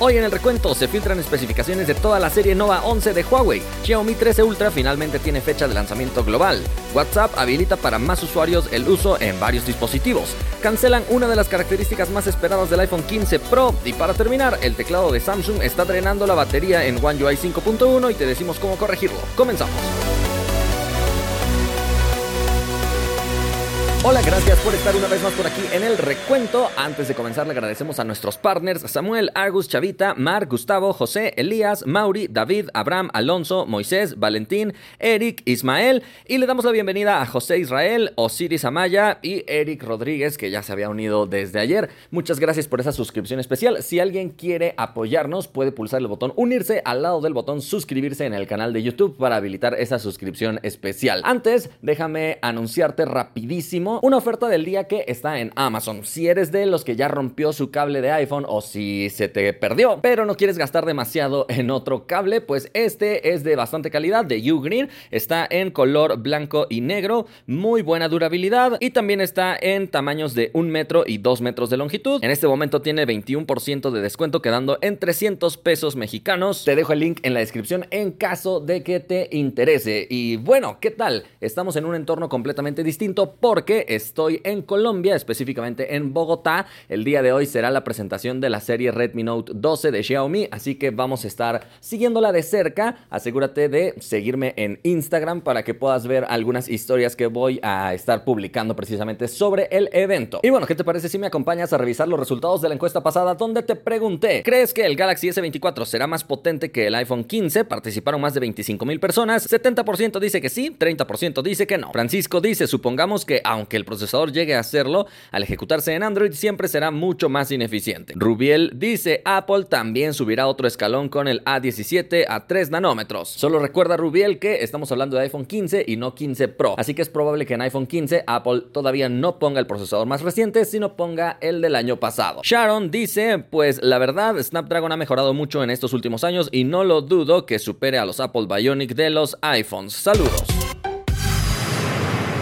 Hoy en el recuento se filtran especificaciones de toda la serie Nova 11 de Huawei. Xiaomi 13 Ultra finalmente tiene fecha de lanzamiento global. WhatsApp habilita para más usuarios el uso en varios dispositivos. Cancelan una de las características más esperadas del iPhone 15 Pro. Y para terminar, el teclado de Samsung está drenando la batería en One UI 5.1 y te decimos cómo corregirlo. Comenzamos. Hola, gracias por estar una vez más por aquí en el recuento. Antes de comenzar, le agradecemos a nuestros partners Samuel, Argus, Chavita, Mar, Gustavo, José, Elías, Mauri, David, Abraham, Alonso, Moisés, Valentín, Eric, Ismael. Y le damos la bienvenida a José Israel, Osiris Amaya y Eric Rodríguez, que ya se había unido desde ayer. Muchas gracias por esa suscripción especial. Si alguien quiere apoyarnos, puede pulsar el botón unirse al lado del botón suscribirse en el canal de YouTube para habilitar esa suscripción especial. Antes, déjame anunciarte rapidísimo una oferta del día que está en Amazon. Si eres de los que ya rompió su cable de iPhone o si se te perdió, pero no quieres gastar demasiado en otro cable, pues este es de bastante calidad, de Ugreen. Está en color blanco y negro, muy buena durabilidad y también está en tamaños de 1 metro y 2 metros de longitud. En este momento tiene 21% de descuento quedando en 300 pesos mexicanos. Te dejo el link en la descripción en caso de que te interese. Y bueno, ¿qué tal? Estamos en un entorno completamente distinto porque estoy en Colombia, específicamente en Bogotá. El día de hoy será la presentación de la serie Redmi Note 12 de Xiaomi, así que vamos a estar siguiéndola de cerca. Asegúrate de seguirme en Instagram para que puedas ver algunas historias que voy a estar publicando precisamente sobre el evento. Y bueno, ¿qué te parece si me acompañas a revisar los resultados de la encuesta pasada donde te pregunté, ¿crees que el Galaxy S24 será más potente que el iPhone 15? Participaron más de 25 mil personas, 70% dice que sí, 30% dice que no. Francisco dice, supongamos que aunque el procesador llegue a hacerlo, al ejecutarse en Android siempre será mucho más ineficiente. Rubiel dice, Apple también subirá otro escalón con el A17 a 3 nanómetros. Solo recuerda Rubiel que estamos hablando de iPhone 15 y no 15 Pro, así que es probable que en iPhone 15 Apple todavía no ponga el procesador más reciente, sino ponga el del año pasado. Sharon dice, pues la verdad, Snapdragon ha mejorado mucho en estos últimos años y no lo dudo que supere a los Apple Bionic de los iPhones. Saludos.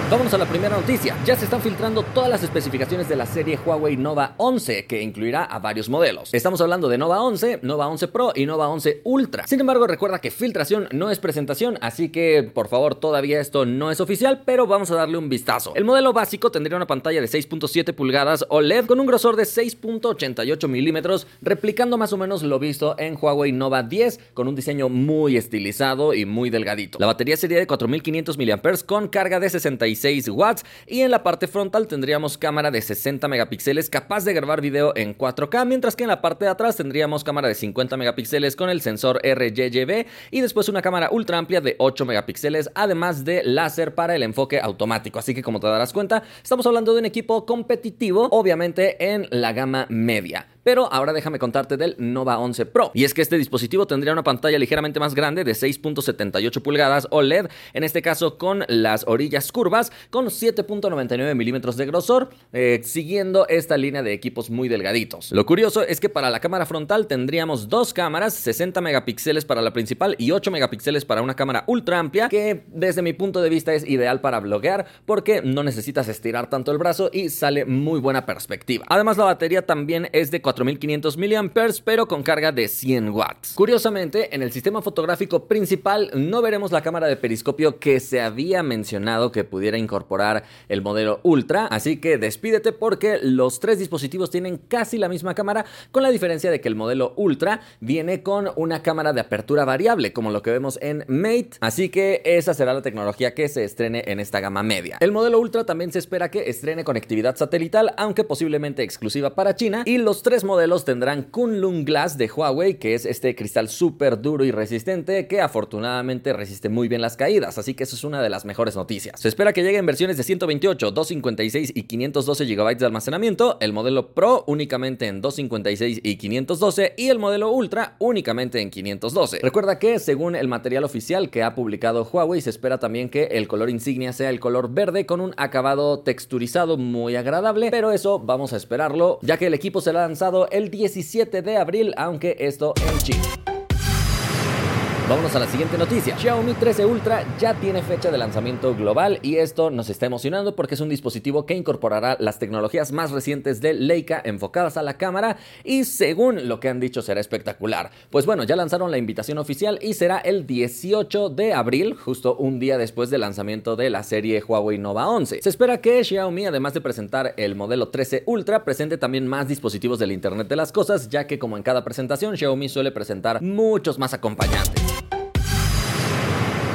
Vamos a la primera noticia. Ya se están filtrando todas las especificaciones de la serie Huawei Nova 11, que incluirá a varios modelos. Estamos hablando de Nova 11, Nova 11 Pro y Nova 11 Ultra. Sin embargo, recuerda que filtración no es presentación, así que por favor todavía esto no es oficial, pero vamos a darle un vistazo. El modelo básico tendría una pantalla de 6.7 pulgadas OLED con un grosor de 6.88 milímetros, replicando más o menos lo visto en Huawei Nova 10, con un diseño muy estilizado y muy delgadito. La batería sería de 4500 mAh con carga de 65 watts y en la parte frontal tendríamos cámara de 60 megapíxeles capaz de grabar video en 4K, mientras que en la parte de atrás tendríamos cámara de 50 megapíxeles con el sensor RGB y después una cámara ultra amplia de 8 megapíxeles, además de láser para el enfoque automático. Así que como te darás cuenta, estamos hablando de un equipo competitivo, obviamente en la gama media. Pero ahora déjame contarte del Nova 11 Pro. Y es que este dispositivo tendría una pantalla ligeramente más grande de 6.78 pulgadas OLED, en este caso con las orillas curvas, con 7.99 milímetros de grosor, eh, siguiendo esta línea de equipos muy delgaditos. Lo curioso es que para la cámara frontal tendríamos dos cámaras, 60 megapíxeles para la principal y 8 megapíxeles para una cámara ultra amplia, que desde mi punto de vista es ideal para bloguear porque no necesitas estirar tanto el brazo y sale muy buena perspectiva. Además la batería también es de 4500 mAh, pero con carga de 100 watts. Curiosamente, en el sistema fotográfico principal no veremos la cámara de periscopio que se había mencionado que pudiera incorporar el modelo Ultra, así que despídete porque los tres dispositivos tienen casi la misma cámara, con la diferencia de que el modelo Ultra viene con una cámara de apertura variable, como lo que vemos en Mate, así que esa será la tecnología que se estrene en esta gama media. El modelo Ultra también se espera que estrene conectividad satelital, aunque posiblemente exclusiva para China, y los tres modelos tendrán Kunlun Glass de Huawei, que es este cristal súper duro y resistente que afortunadamente resiste muy bien las caídas, así que eso es una de las mejores noticias. Se espera que lleguen versiones de 128, 256 y 512 GB de almacenamiento, el modelo Pro únicamente en 256 y 512 y el modelo Ultra únicamente en 512. Recuerda que según el material oficial que ha publicado Huawei, se espera también que el color insignia sea el color verde con un acabado texturizado muy agradable, pero eso vamos a esperarlo, ya que el equipo será lanzado el 17 de abril, aunque esto en China. Vámonos a la siguiente noticia. Xiaomi 13 Ultra ya tiene fecha de lanzamiento global y esto nos está emocionando porque es un dispositivo que incorporará las tecnologías más recientes de Leica enfocadas a la cámara y según lo que han dicho será espectacular. Pues bueno, ya lanzaron la invitación oficial y será el 18 de abril, justo un día después del lanzamiento de la serie Huawei Nova 11. Se espera que Xiaomi, además de presentar el modelo 13 Ultra, presente también más dispositivos del Internet de las Cosas, ya que como en cada presentación, Xiaomi suele presentar muchos más acompañantes.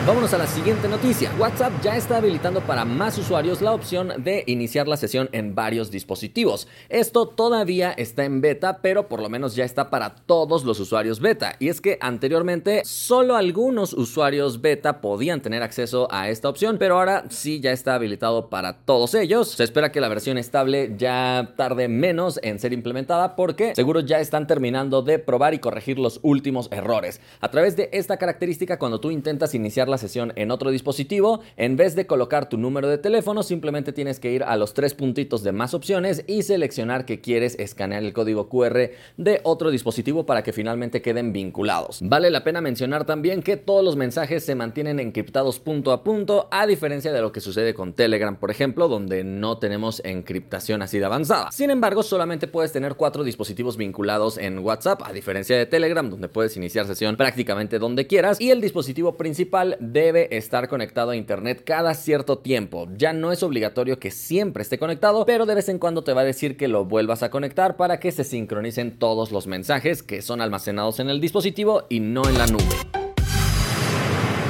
Vámonos a la siguiente noticia. WhatsApp ya está habilitando para más usuarios la opción de iniciar la sesión en varios dispositivos. Esto todavía está en beta, pero por lo menos ya está para todos los usuarios beta. Y es que anteriormente solo algunos usuarios beta podían tener acceso a esta opción, pero ahora sí ya está habilitado para todos ellos. Se espera que la versión estable ya tarde menos en ser implementada porque seguro ya están terminando de probar y corregir los últimos errores. A través de esta característica, cuando tú intentas iniciar la sesión en otro dispositivo, en vez de colocar tu número de teléfono, simplemente tienes que ir a los tres puntitos de más opciones y seleccionar que quieres escanear el código QR de otro dispositivo para que finalmente queden vinculados. Vale la pena mencionar también que todos los mensajes se mantienen encriptados punto a punto, a diferencia de lo que sucede con Telegram, por ejemplo, donde no tenemos encriptación así de avanzada. Sin embargo, solamente puedes tener cuatro dispositivos vinculados en WhatsApp, a diferencia de Telegram, donde puedes iniciar sesión prácticamente donde quieras, y el dispositivo principal debe estar conectado a internet cada cierto tiempo. Ya no es obligatorio que siempre esté conectado, pero de vez en cuando te va a decir que lo vuelvas a conectar para que se sincronicen todos los mensajes que son almacenados en el dispositivo y no en la nube.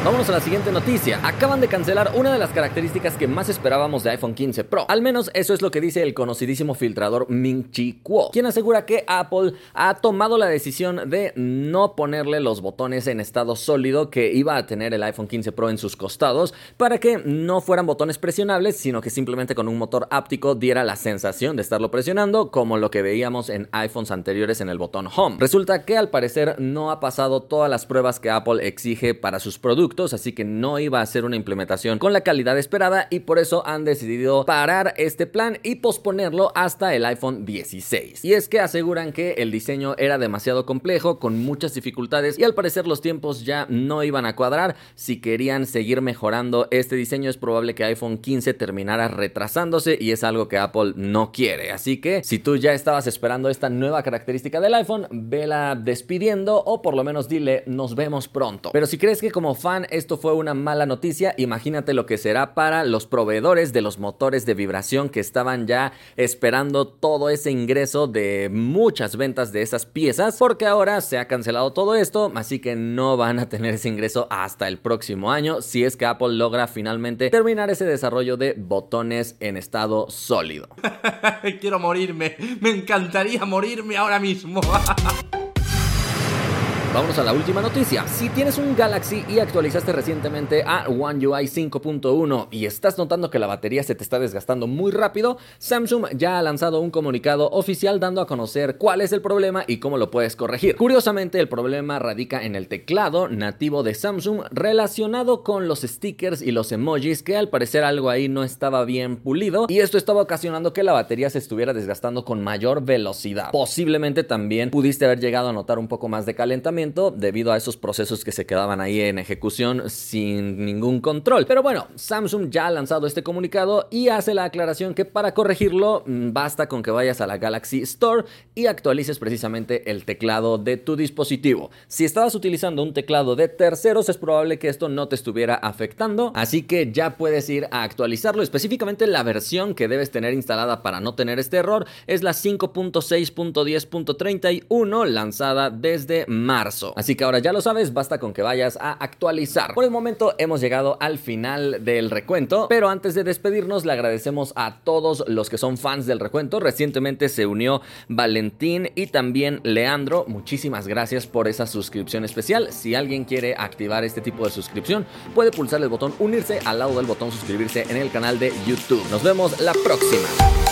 Vámonos a la siguiente noticia. Acaban de cancelar una de las características que más esperábamos de iPhone 15 Pro. Al menos eso es lo que dice el conocidísimo filtrador Ming Chi Kuo, quien asegura que Apple ha tomado la decisión de no ponerle los botones en estado sólido que iba a tener el iPhone 15 Pro en sus costados para que no fueran botones presionables, sino que simplemente con un motor áptico diera la sensación de estarlo presionando, como lo que veíamos en iPhones anteriores en el botón Home. Resulta que al parecer no ha pasado todas las pruebas que Apple exige para sus productos así que no iba a ser una implementación con la calidad esperada y por eso han decidido parar este plan y posponerlo hasta el iPhone 16. Y es que aseguran que el diseño era demasiado complejo, con muchas dificultades y al parecer los tiempos ya no iban a cuadrar. Si querían seguir mejorando este diseño es probable que iPhone 15 terminara retrasándose y es algo que Apple no quiere. Así que si tú ya estabas esperando esta nueva característica del iPhone, vela despidiendo o por lo menos dile nos vemos pronto. Pero si crees que como fan esto fue una mala noticia, imagínate lo que será para los proveedores de los motores de vibración que estaban ya esperando todo ese ingreso de muchas ventas de esas piezas, porque ahora se ha cancelado todo esto, así que no van a tener ese ingreso hasta el próximo año si es que Apple logra finalmente terminar ese desarrollo de botones en estado sólido. Quiero morirme, me encantaría morirme ahora mismo. Vamos a la última noticia. Si tienes un Galaxy y actualizaste recientemente a One UI 5.1 y estás notando que la batería se te está desgastando muy rápido, Samsung ya ha lanzado un comunicado oficial dando a conocer cuál es el problema y cómo lo puedes corregir. Curiosamente, el problema radica en el teclado nativo de Samsung relacionado con los stickers y los emojis que al parecer algo ahí no estaba bien pulido y esto estaba ocasionando que la batería se estuviera desgastando con mayor velocidad. Posiblemente también pudiste haber llegado a notar un poco más de calentamiento debido a esos procesos que se quedaban ahí en ejecución sin ningún control. Pero bueno, Samsung ya ha lanzado este comunicado y hace la aclaración que para corregirlo mm, basta con que vayas a la Galaxy Store y actualices precisamente el teclado de tu dispositivo. Si estabas utilizando un teclado de terceros es probable que esto no te estuviera afectando, así que ya puedes ir a actualizarlo. Específicamente la versión que debes tener instalada para no tener este error es la 5.6.10.31 lanzada desde Así que ahora ya lo sabes, basta con que vayas a actualizar. Por el momento hemos llegado al final del recuento, pero antes de despedirnos le agradecemos a todos los que son fans del recuento. Recientemente se unió Valentín y también Leandro. Muchísimas gracias por esa suscripción especial. Si alguien quiere activar este tipo de suscripción, puede pulsar el botón unirse al lado del botón suscribirse en el canal de YouTube. Nos vemos la próxima.